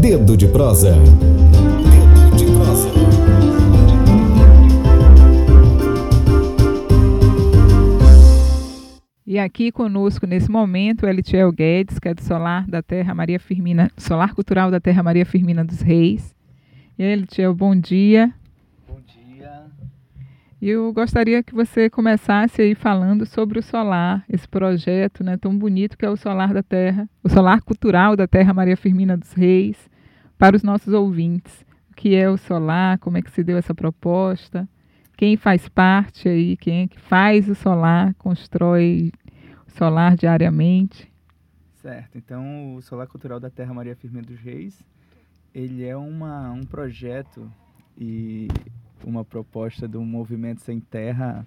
Dedo de prosa. Dedo de prosa. E aqui conosco nesse momento, Elitiel Guedes, que é do Solar da Terra Maria Firmina, Solar Cultural da Terra Maria Firmina dos Reis. E Elitiel, bom dia. E eu gostaria que você começasse aí falando sobre o solar, esse projeto né, tão bonito que é o Solar da Terra, o Solar Cultural da Terra Maria Firmina dos Reis, para os nossos ouvintes. O que é o solar, como é que se deu essa proposta, quem faz parte aí, quem é que faz o solar, constrói o solar diariamente. Certo, então o Solar Cultural da Terra Maria Firmina dos Reis, ele é uma, um projeto e uma proposta do Movimento Sem Terra,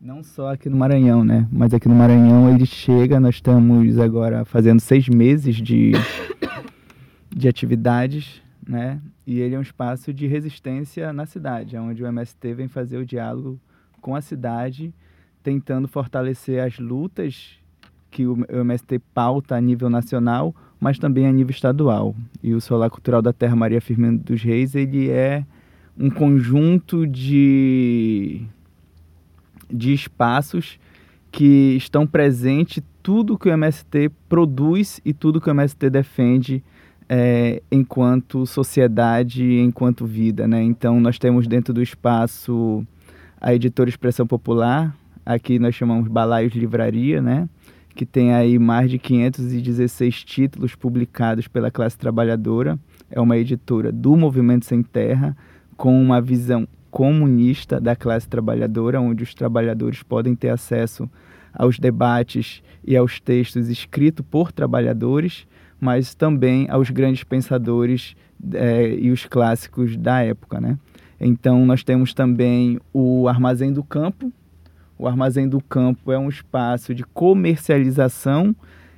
não só aqui no Maranhão, né? Mas aqui no Maranhão ele chega, nós estamos agora fazendo seis meses de, de atividades, né? E ele é um espaço de resistência na cidade, onde o MST vem fazer o diálogo com a cidade, tentando fortalecer as lutas que o MST pauta a nível nacional, mas também a nível estadual. E o Solar Cultural da Terra Maria Firmino dos Reis, ele é um conjunto de, de espaços que estão presentes tudo que o MST produz e tudo que o MST defende é, enquanto sociedade, enquanto vida, né? Então nós temos dentro do espaço a editora Expressão Popular, aqui nós chamamos Balaios Livraria, né? Que tem aí mais de 516 títulos publicados pela classe trabalhadora. É uma editora do Movimento Sem Terra, com uma visão comunista da classe trabalhadora, onde os trabalhadores podem ter acesso aos debates e aos textos escritos por trabalhadores, mas também aos grandes pensadores é, e os clássicos da época, né? Então nós temos também o Armazém do Campo. O Armazém do Campo é um espaço de comercialização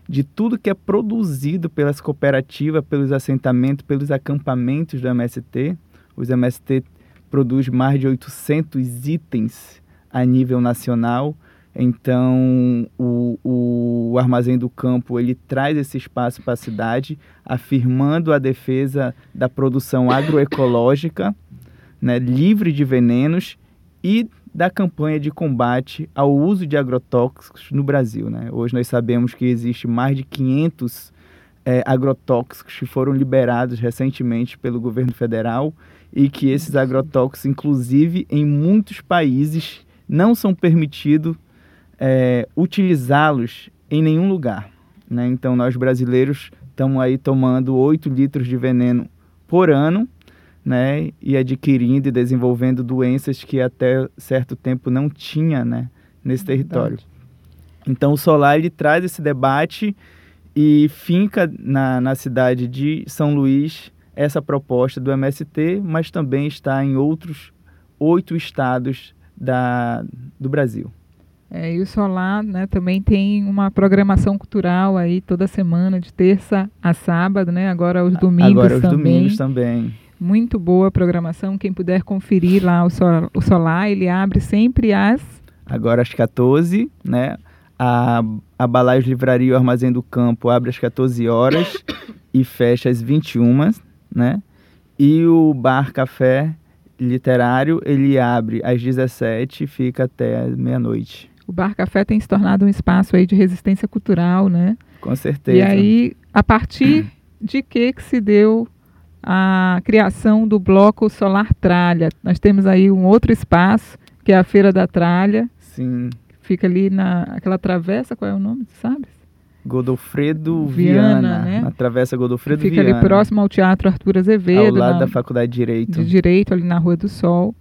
de tudo que é produzido pelas cooperativas, pelos assentamentos, pelos acampamentos do MST. Os MST produz mais de 800 itens a nível nacional. Então, o, o Armazém do Campo ele traz esse espaço para a cidade, afirmando a defesa da produção agroecológica, né, livre de venenos e da campanha de combate ao uso de agrotóxicos no Brasil. Né? Hoje nós sabemos que existe mais de 500 é, agrotóxicos que foram liberados recentemente pelo governo federal e que esses agrotóxicos, inclusive em muitos países, não são permitidos é, utilizá-los em nenhum lugar. Né? Então, nós brasileiros estamos aí tomando 8 litros de veneno por ano né? e adquirindo e desenvolvendo doenças que até certo tempo não tinha né? nesse é território. Então, o solar ele traz esse debate e finca na, na cidade de São Luís essa proposta do MST, mas também está em outros oito estados da, do Brasil. É, e o Solar né, também tem uma programação cultural aí toda semana, de terça a sábado, né? Agora os domingos Agora os também. domingos também. Muito boa a programação. Quem puder conferir lá o, Sol, o Solar, ele abre sempre às... Agora às 14, né? A, a Balaios Livraria e o Armazém do Campo abre às 14 horas e fecha às 21, né? E o Bar Café Literário, ele abre às 17 e fica até meia-noite. O Bar Café tem se tornado um espaço aí de resistência cultural, né? Com certeza. E aí, a partir de que que se deu a criação do bloco Solar Tralha? Nós temos aí um outro espaço, que é a Feira da Tralha. Sim. Fica ali na aquela travessa, qual é o nome, sabe? Godofredo Viana, Viana, né? na Travessa Godofredo Fica Viana. ali próximo ao Teatro Arthur Azevedo. ao lado na- da Faculdade de Direito. de Direito, ali na Rua do Sol.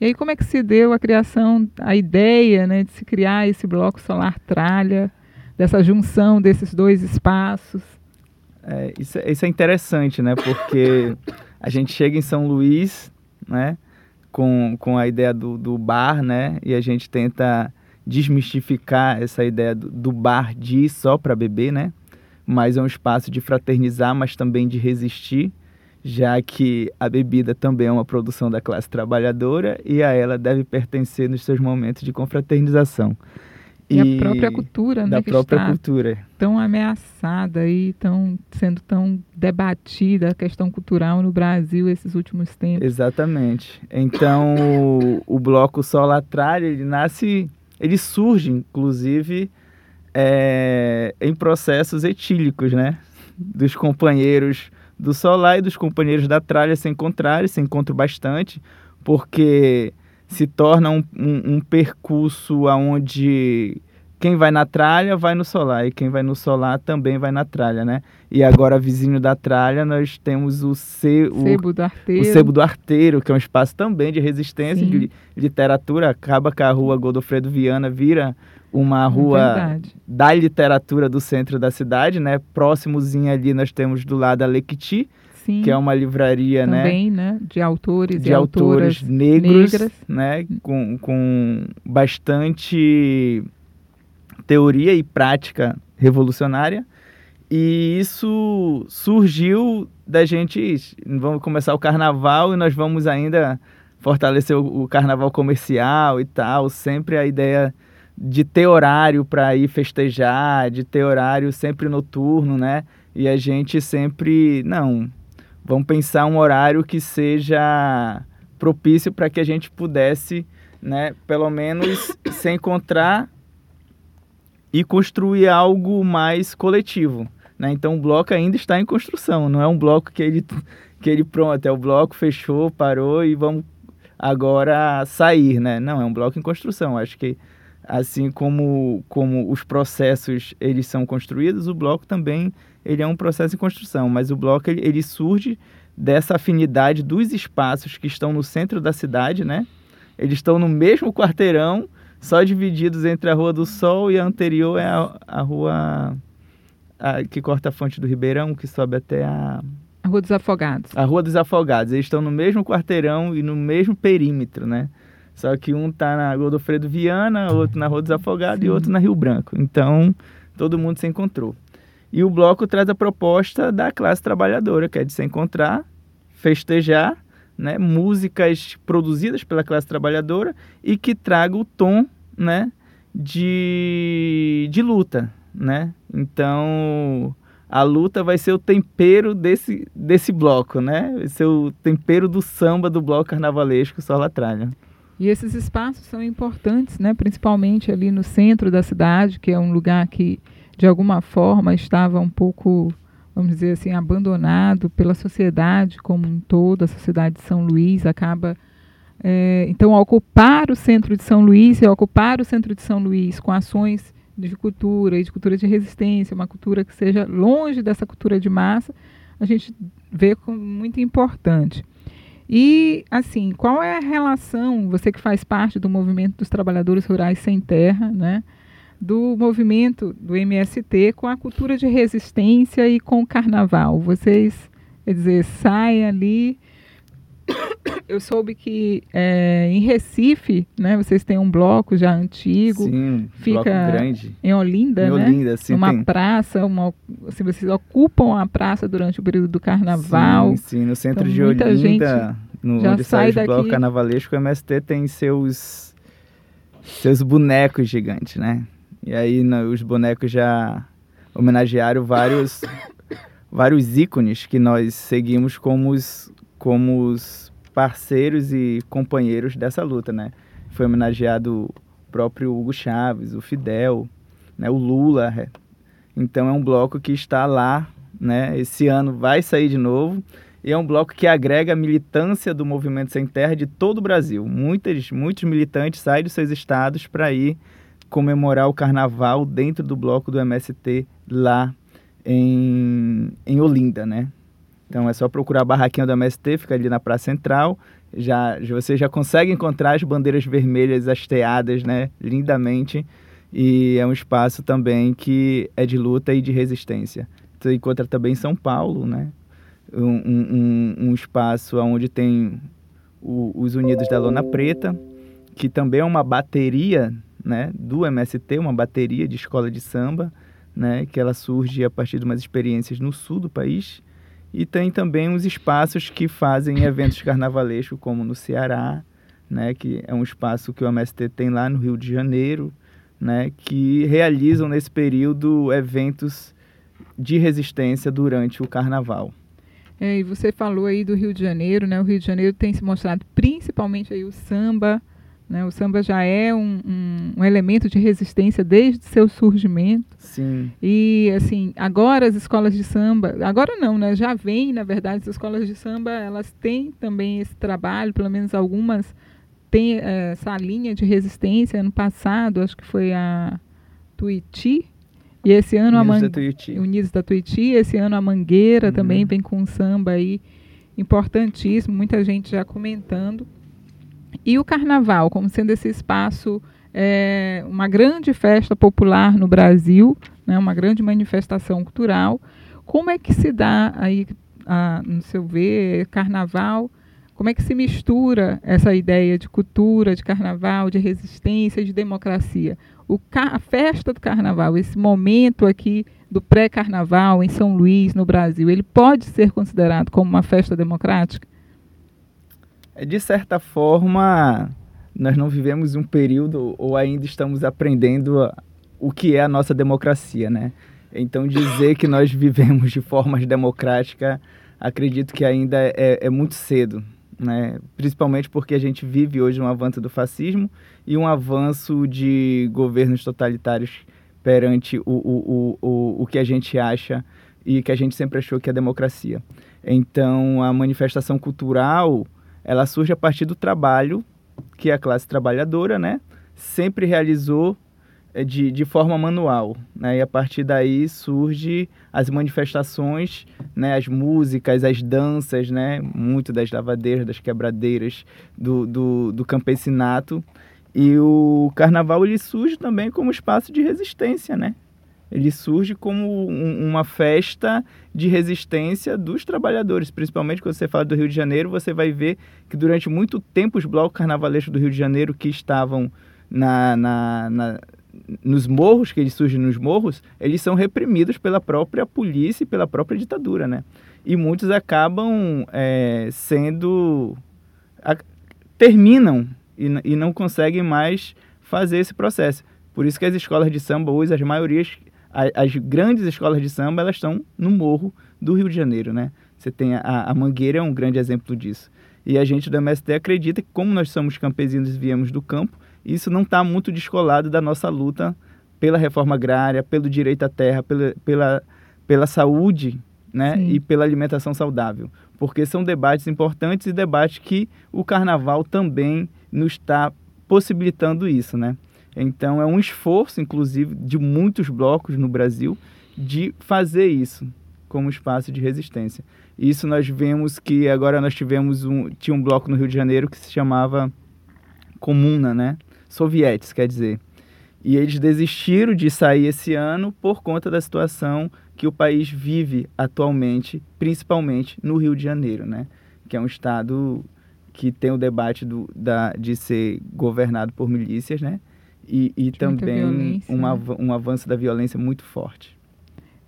E aí, como é que se deu a criação, a ideia né, de se criar esse bloco solar tralha, dessa junção desses dois espaços? É, isso, é- isso é interessante, né? Porque a gente chega em São Luís, né? Com, com a ideia do, do bar, né? E a gente tenta desmistificar essa ideia do, do bar de ir só para beber, né? Mas é um espaço de fraternizar, mas também de resistir, já que a bebida também é uma produção da classe trabalhadora e a ela deve pertencer nos seus momentos de confraternização. E, a própria cultura, né? da própria cultura. tão ameaçada e tão sendo tão debatida a questão cultural no Brasil esses últimos tempos. Exatamente. Então, o, o bloco Sola Tralha, ele nasce, ele surge, inclusive, é, em processos etílicos, né? Dos companheiros do Solar e dos companheiros da Tralha se encontrarem, se encontram bastante, porque se torna um, um, um percurso onde quem vai na tralha vai no solar e quem vai no solar também vai na tralha, né? E agora vizinho da tralha nós temos o, ce, o, Sebo do o Arteiro. Sebo do Arteiro, que é um espaço também de resistência, Sim. de li- literatura, acaba com a rua Godofredo Viana, vira uma rua Verdade. da literatura do centro da cidade, né? Próximozinho ali nós temos do lado a Lequiti, Sim, que é uma livraria, né? também, né? De autores de e autores autoras negros, negras. né, com, com bastante teoria e prática revolucionária. E isso surgiu da gente, vamos começar o carnaval e nós vamos ainda fortalecer o, o carnaval comercial e tal, sempre a ideia de ter horário para ir festejar, de ter horário sempre noturno, né? E a gente sempre, não, vamos pensar um horário que seja propício para que a gente pudesse, né, pelo menos se encontrar e construir algo mais coletivo, né? Então o bloco ainda está em construção, não é um bloco que ele que ele pronto, é o bloco fechou, parou e vamos agora sair, né? Não, é um bloco em construção. Acho que assim como como os processos eles são construídos, o bloco também ele é um processo em construção, mas o bloco ele, ele surge dessa afinidade dos espaços que estão no centro da cidade, né? Eles estão no mesmo quarteirão, só divididos entre a Rua do Sol e a anterior é a, a rua a- que corta a fonte do Ribeirão, que sobe até a, A Rua dos Afogados. a Rua dos Afogados. Eles estão no mesmo quarteirão e no mesmo perímetro, né? Só que um tá na Godofredo Viana, outro na Rua dos Afogados e Sim. outro na Rio Branco. Então, todo mundo se encontrou. E o bloco traz a proposta da classe trabalhadora, que é de se encontrar, festejar, né, músicas produzidas pela classe trabalhadora e que traga o tom, né, de, de luta, né? Então, a luta vai ser o tempero desse, desse bloco, né? Vai ser o tempero do samba do bloco carnavalesco Sola Tralha. E esses espaços são importantes, né? principalmente ali no centro da cidade, que é um lugar que, de alguma forma, estava um pouco, vamos dizer assim, abandonado pela sociedade como um todo. A sociedade de São Luís acaba. eh, então, ocupar o centro de São Luís e ocupar o centro de São Luís com ações de cultura e de cultura de resistência, uma cultura que seja longe dessa cultura de massa, a gente vê como muito importante. E, assim, qual é a relação, você que faz parte do movimento dos trabalhadores rurais sem terra, né, do movimento do MST com a cultura de resistência e com o carnaval? Vocês, quer dizer, saem ali. Eu soube que é, em Recife, né, vocês têm um bloco já antigo, Sim, um fica bloco grande. em Olinda, Em né? Olinda, sim, Numa tem. praça, uma, assim, vocês ocupam a praça durante o período do carnaval. Sim, sim, no centro Então, de muita Olinda, no, já onde sai sai o bloco carnavalesco, o MST tem seus, seus bonecos gigantes, né? E aí os bonecos já homenagearam vários, vários ícones que nós seguimos como os, como os parceiros e companheiros dessa luta, né? Foi homenageado o próprio Hugo Chaves, o Fidel, né? o Lula. é. Então é um bloco que está lá, né? Esse ano vai sair de novo. E é um bloco que agrega a militância do Movimento Sem Terra de todo o Brasil. Muitos, muitos militantes saem dos seus estados para ir comemorar o carnaval dentro do bloco do MST lá em, em Olinda, né? Então é só procurar a barraquinha do MST, fica ali na Praça Central. Já, você já consegue encontrar as bandeiras vermelhas hasteadas, né? Lindamente. E é um espaço também que é de luta e de resistência. Você encontra também em São Paulo, né? Um- um- um espaço onde tem o- os Unidos da Lona Preta, que também é uma bateria né, do MST, uma bateria de escola de samba, né, que ela surge a partir de umas experiências no sul do país. E tem também os espaços que fazem eventos carnavalescos, como no Ceará, né, que é um espaço que o MST tem lá no Rio de Janeiro, né, que realizam nesse período eventos de resistência durante o carnaval. É, e você falou aí do Rio de Janeiro, né? O Rio de Janeiro tem se mostrado principalmente aí o samba, né? O samba já é um, um, um, elemento de resistência desde seu surgimento. Sim. E assim, agora as escolas de samba, agora não, né? Já vem, na verdade, as escolas de samba, elas têm também esse trabalho, pelo menos algumas têm é, essa linha de resistência. Ano passado, acho que foi a Tuiti, e esse ano Unidos a da Tuiuti. Unidos da Tuiuti, esse ano a Mangueira Uhum. também vem com um samba aí importantíssimo, muita gente já comentando. E o carnaval, como sendo esse espaço, é, uma grande festa popular no Brasil, né, uma grande manifestação cultural. Como é que se dá aí, a, no seu ver, carnaval? Como é que se mistura essa ideia de cultura, de carnaval, de resistência, de democracia? O a festa do carnaval, esse momento aqui do pré-carnaval em São Luís, no Brasil, ele pode ser considerado como uma festa democrática? De certa forma, nós não vivemos um período ou ainda estamos aprendendo a- o que é a nossa democracia, né? Então dizer que nós vivemos de forma democrática, acredito que ainda é, é muito cedo, né? Principalmente porque a gente vive hoje um avanço do fascismo e um avanço de governos totalitários perante o, o, o, o, o que a gente acha e que a gente sempre achou que é democracia. Então, a manifestação cultural, ela surge a partir do trabalho que a classe trabalhadora, né, sempre realizou eh, de, de forma manual, né, e a partir daí surge as manifestações, né, as músicas, as danças, né, muito das lavadeiras, das quebradeiras, do, do, do campesinato, e o carnaval ele surge também como espaço de resistência, né, ele surge como um- uma festa de resistência dos trabalhadores, principalmente quando você fala do Rio de Janeiro, você vai ver que durante muito tempo os blocos carnavalescos do Rio de Janeiro que estavam na, na, na- nos morros, que eles surgem nos morros, eles são reprimidos pela própria polícia e pela própria ditadura, né? E muitos acabam é, sendo... a- terminam e, e não conseguem mais fazer esse processo. Por isso que as escolas de samba hoje, as maiorias, a- as grandes escolas de samba, elas estão no morro do Rio de Janeiro, né? Você tem a, a Mangueira é um grande exemplo disso. E a gente do MST acredita que como nós somos campesinos e viemos do campo, isso não está muito descolado da nossa luta pela reforma agrária, pelo direito à terra, pela, pela, pela saúde né? Sim. e pela alimentação saudável. Porque são debates importantes e debates que o carnaval também nos está possibilitando isso, né? Então é um esforço, inclusive, de muitos blocos no Brasil de fazer isso como espaço de resistência. Isso nós vemos que agora nós tivemos um tinha um bloco no Rio de Janeiro que se chamava Comuna, né? Sovietes, quer dizer. E eles desistiram de sair esse ano por conta da situação que o país vive atualmente, principalmente no Rio de Janeiro, né? Que é um estado que tem o debate do, da, de ser governado por milícias, né? E, e também um, né? av- um avanço da violência muito forte.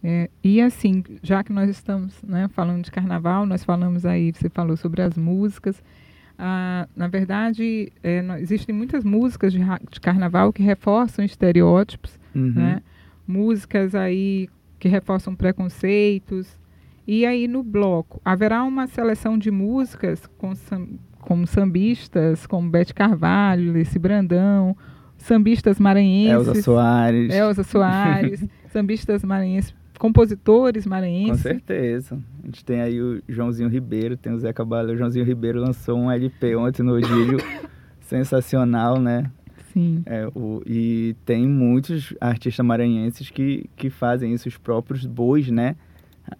É, e assim, já que nós estamos né, falando de carnaval, nós falamos aí, você falou sobre as músicas. Ah, na verdade, é, nó- existem muitas músicas de, de carnaval que reforçam estereótipos, Uhum. né? Músicas aí que reforçam preconceitos. E aí no bloco, haverá uma seleção de músicas com como sambistas, como Bete Carvalho, Leci Brandão, sambistas maranhenses. Elza Soares. Elza Soares, sambistas maranhenses, compositores Com maranhenses. certeza. A gente tem aí o Joãozinho Ribeiro, tem o Zé Cabaleiro. O Joãozinho Ribeiro lançou um LP ontem no Odílio. sensacional, né? Sim, É, o, e tem muitos artistas maranhenses que, que fazem isso, os próprios bois, né?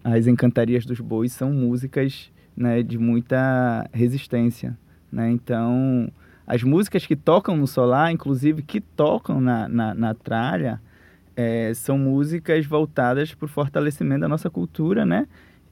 As encantarias dos bois são músicas né, de muita resistência, né? Então, as músicas que tocam no solar, inclusive que tocam na, na, na tralha, é, são músicas voltadas para o fortalecimento da nossa cultura, né?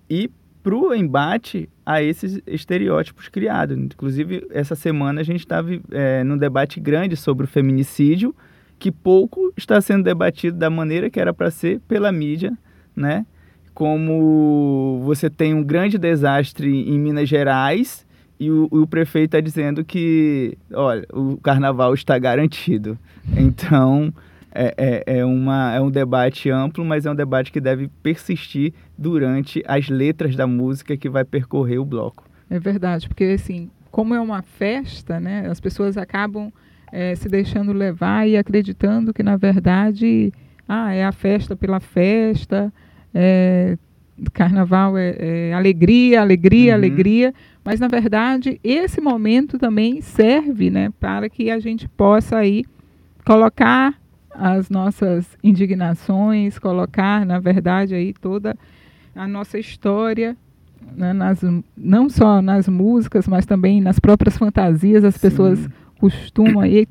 E para o embate a esses estereótipos criados. Inclusive, essa semana a gente estava é, num debate grande sobre o feminicídio, que pouco está sendo debatido da maneira que era para ser pela mídia, né? Como você tem um grande desastre em Minas Gerais e o, o prefeito está dizendo que, olha, o carnaval está garantido. Então, é, é, é, uma, é um debate amplo, mas é um debate que deve persistir durante as letras da música que vai percorrer o bloco. É verdade, porque assim, como é uma festa, né, as pessoas acabam é, se deixando levar e acreditando que, na verdade, ah, é a festa pela festa, é, carnaval é, é alegria, alegria, uhum. alegria, mas na verdade esse momento também serve, né, para que a gente possa aí colocar as nossas indignações, colocar, na verdade, aí toda a nossa história, né, nas, não só nas músicas, mas também nas próprias fantasias, as Sim. pessoas costumam. E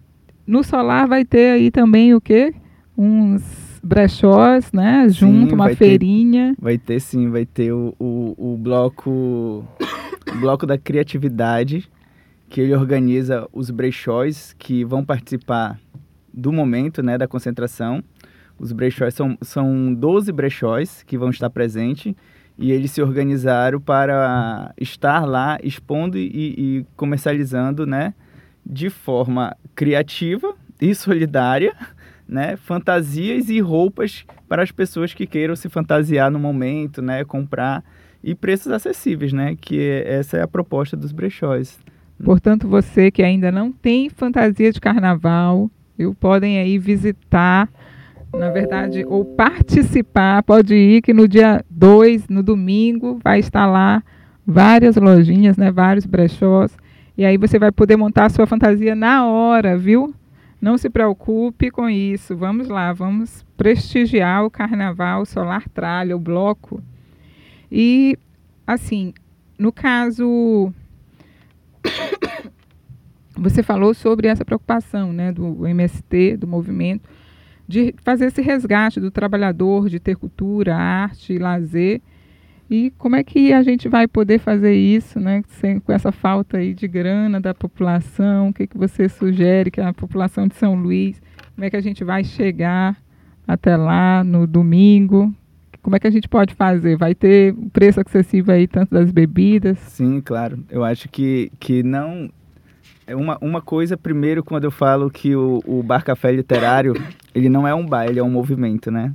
no solar vai ter aí também o quê? Uns brechós, né? Junto, sim, uma feirinha. Ter, vai ter sim, vai ter o, o, o bloco o bloco da criatividade, que ele organiza os brechós que vão participar do momento, né, da concentração. Os brechós são, são 12 brechós que vão estar presentes e eles se organizaram para estar lá expondo e, e comercializando, né, de forma criativa e solidária né, fantasias e roupas para as pessoas que queiram se fantasiar no momento, né, comprar e preços acessíveis, né, que essa é a proposta dos brechós. Portanto, você que ainda não tem fantasia de carnaval, eu podem aí visitar, na verdade, ou participar, pode ir que no dia 2, no domingo, vai estar lá várias lojinhas, né, vários brechós, e aí você vai poder montar a sua fantasia na hora, viu? Não se preocupe com isso. Vamos lá, vamos prestigiar o Carnaval Solar Tralha, o bloco. E, assim, no caso. Você falou sobre essa preocupação né, do MST, do movimento, de fazer esse resgate do trabalhador, de ter cultura, arte, lazer e como é que a gente vai poder fazer isso, né, sem, com essa falta aí de grana da população? O que, que você sugere que a população de São Luís, como é que a gente vai chegar até lá no domingo? Como é que a gente pode fazer? Vai ter preço acessível aí tanto das bebidas? Sim, claro. Eu acho que, que não é uma, uma coisa, primeiro, quando eu falo que o, o Bar Café Literário, ele não é um bar, ele é um movimento, né?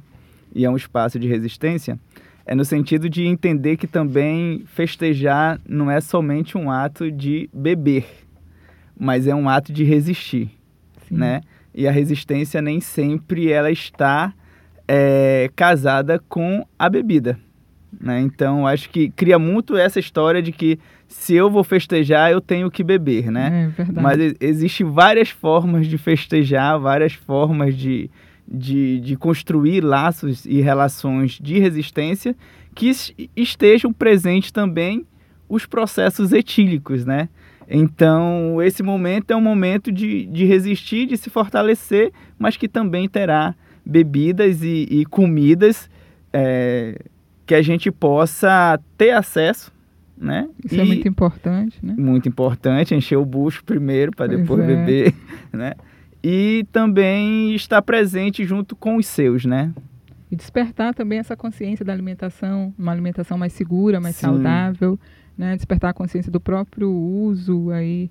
E é um espaço de resistência é no sentido de entender que também festejar não é somente um ato de beber, mas é um ato de resistir, Sim. né? E a resistência nem sempre ela está é, casada com a bebida, né? Então acho que cria muito essa história de que se eu vou festejar eu tenho que beber, né? É verdade. Mas existem várias formas de festejar, várias formas de de, de construir laços e relações de resistência que estejam presentes também os processos etílicos, né? Então, esse momento é um momento de, de resistir, de se fortalecer, mas que também terá bebidas e, e comidas é, que a gente possa ter acesso, né? Isso é e, é muito importante, né? Muito importante, encher o bucho primeiro para depois é. beber, né? E também estar presente junto com os seus, né? E despertar também essa consciência da alimentação, uma alimentação mais segura, mais Sim. saudável, né? Despertar a consciência do próprio uso aí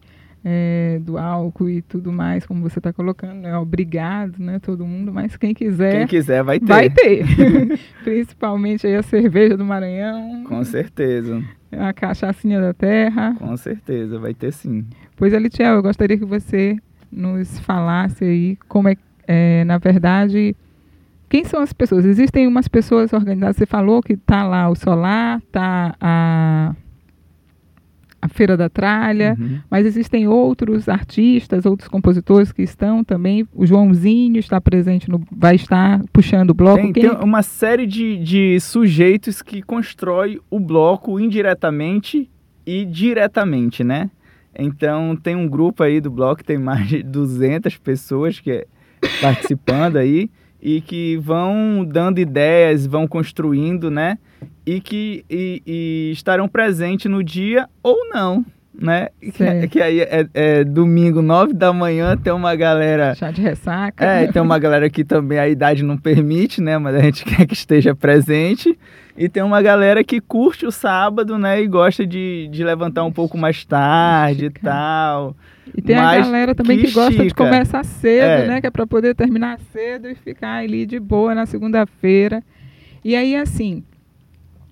é, do álcool e tudo mais, como você está colocando, né? Obrigado, né? Todo mundo, mas quem quiser. Quem quiser vai ter. Vai ter. Principalmente aí a cerveja do Maranhão. Com certeza. A cachaçinha da terra. Com certeza, vai ter sim. Pois, Alitiel, eu gostaria que você nos falasse aí como é, é, na verdade, quem são as pessoas? Existem umas pessoas organizadas, você falou que está lá o Solar, está a, a Feira da Tralha, uhum. mas existem outros artistas, outros compositores que estão também. O Joãozinho está presente, no, vai estar puxando o bloco. Tem, tem uma série de, de sujeitos que constrói o bloco indiretamente e diretamente, né? Então tem um grupo aí do bloco, tem mais de 200 pessoas que é participando aí e que vão dando ideias, vão construindo, né? E que e, e estarão presentes no dia ou não, né? Que, que aí é, é domingo, nove da manhã, tem uma galera. Chá de ressaca. É, tem uma galera que também a idade não permite, né? Mas a gente quer que esteja presente. E tem uma galera que curte o sábado, né? E gosta de, de levantar um pouco mais tarde e tal. E tem a Mas galera também que que, gosta de começar cedo, É. né? Que é para poder terminar cedo e ficar ali de boa na segunda-feira. E aí, assim,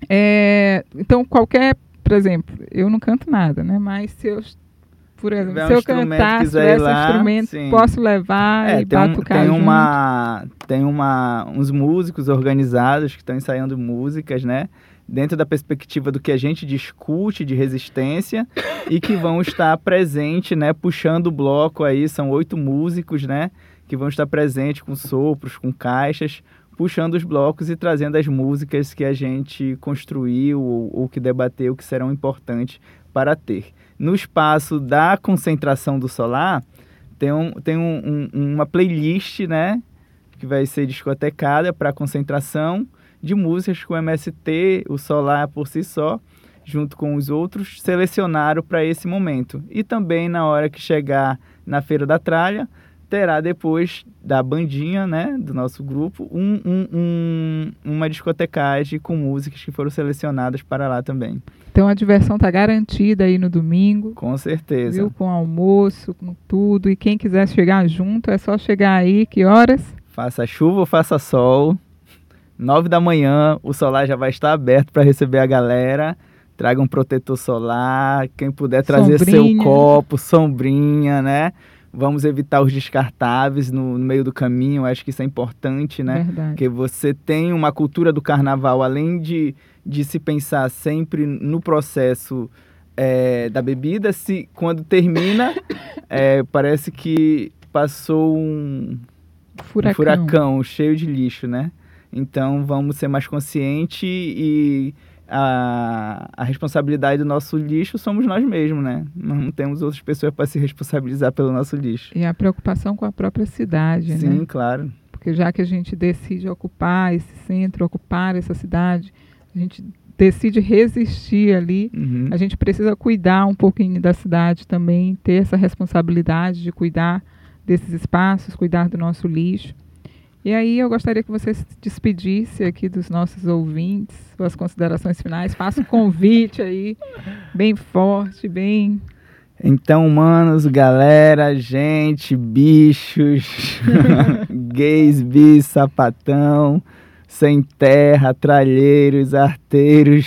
é, então qualquer, por exemplo, eu não canto nada, né? Mas se eu, por exemplo, um se eu instrumento, cantar, se quiser esse lá, instrumento, sim. posso levar É, e tem, um- batucar tem junto. uma tem uma uns músicos organizados que estão ensaiando músicas, né? Dentro da perspectiva do que a gente discute de resistência e que vão estar presente, né? Puxando o bloco aí, são oito músicos, né? Que vão estar presentes com sopros, com caixas, puxando os blocos e trazendo as músicas que a gente construiu ou, ou que debateu que serão importantes para ter. No espaço da concentração do solar, tem, um, tem um- um- uma playlist, né? Que vai ser discotecada para concentração de músicas que o MST, o Solar por si só, junto com os outros, selecionaram para esse momento. E também na hora que chegar na Feira da Tralha, terá depois da bandinha, né, do nosso grupo, um, um- um- uma discotecagem com músicas que foram selecionadas para lá também. Então a diversão tá garantida aí no domingo. Com certeza. Viu? Com almoço, com tudo. E quem quiser chegar junto, é só chegar aí. Que horas? Faça chuva ou faça sol, nove da manhã, o solar já vai estar aberto para receber a galera. Traga um protetor solar, quem puder trazer seu Sombrinha. copo, sombrinha, né? Vamos evitar os descartáveis no, no meio do caminho, acho que isso é importante, né? Verdade. Porque você tem uma cultura do carnaval, além de, de se pensar sempre no processo é, da bebida, se quando termina, é, parece que passou um, Furacão. um furacão cheio de lixo, né? Então vamos ser mais conscientes e a, a responsabilidade do nosso lixo somos nós mesmos, né? Nós não temos outras pessoas para se responsabilizar pelo nosso lixo. E a preocupação com a própria cidade, Sim, né? claro. Porque já que a gente decide ocupar esse centro, ocupar essa cidade, a gente decide resistir ali, Uhum. a gente precisa cuidar um pouquinho da cidade também, ter essa responsabilidade de cuidar desses espaços, cuidar do nosso lixo. E aí eu gostaria que você se despedisse aqui dos nossos ouvintes, suas considerações finais, faça um convite aí, bem forte, bem Então, humanos, galera, gente, bichos, gays, bis, sapatão, sem terra, tralheiros, arteiros,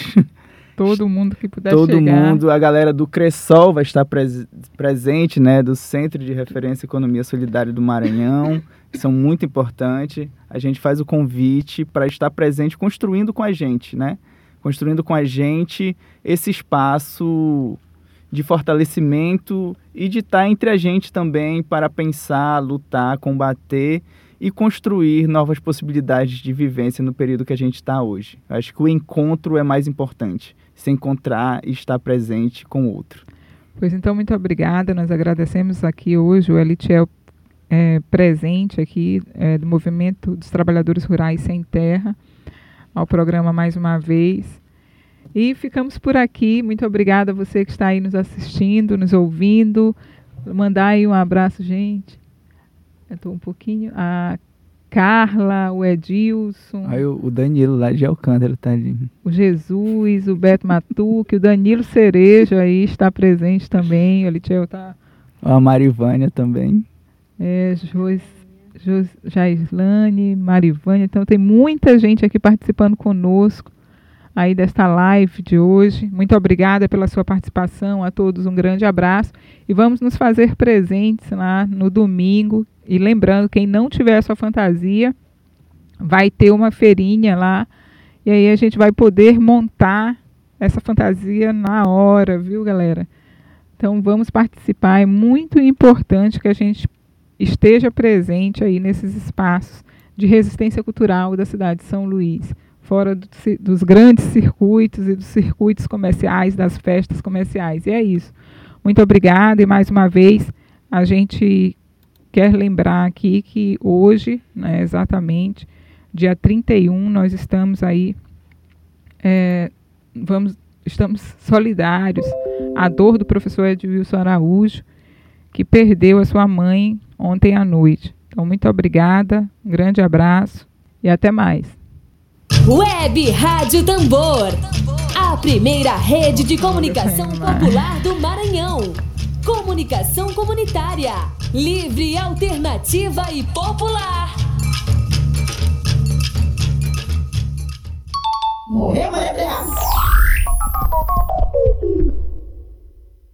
todo mundo que puder todo chegar. mundo. A galera do Cressol vai estar pres- presente, né, do Centro de Referência Economia Solidária do Maranhão. São muito importantes. A gente faz o convite para estar presente, construindo com a gente, né? Construindo com a gente esse espaço de fortalecimento e de estar entre a gente também para pensar, lutar, combater e construir novas possibilidades de vivência no período que a gente está hoje. Eu acho que o encontro é mais importante, se encontrar e estar presente com o outro. Pois então, muito obrigada. Nós agradecemos aqui hoje o Elitiel é, presente aqui é, do Movimento dos Trabalhadores Rurais Sem Terra, ao programa mais uma vez. E ficamos por aqui. Muito obrigada a você que está aí nos assistindo, nos ouvindo. Mandar aí um abraço, gente. Eu estou um pouquinho. A Carla, o Edilson. Aí o o Danilo lá de Alcântara ali. o Jesus, o Beto Matuque, o Danilo Cerejo aí está presente também. O Elitiel está A Marivânia também. É, Jaislane, Marivânia. Então tem muita gente aqui participando conosco aí desta live de hoje. Muito obrigada pela sua participação. A todos um grande abraço. E vamos nos fazer presentes lá no domingo. E lembrando, quem não tiver a sua fantasia, vai ter uma feirinha lá. E aí a gente vai poder montar essa fantasia na hora, viu, galera? Então vamos participar. É muito importante que a gente esteja presente aí nesses espaços de resistência cultural da cidade de São Luís, fora do dos grandes circuitos e dos circuitos comerciais, das festas comerciais. E é isso. Muito obrigada e mais uma vez a gente quer lembrar aqui que hoje, né, exatamente, dia 31, nós estamos aí, é, vamos, estamos solidários a dor do professor Edilson Araújo, que perdeu a sua mãe ontem à noite. Então, muito obrigada, um grande abraço e até mais. Web Rádio Tambor, a primeira rede de comunicação popular do Maranhão. Comunicação comunitária, livre, alternativa e popular. Morreu, Maria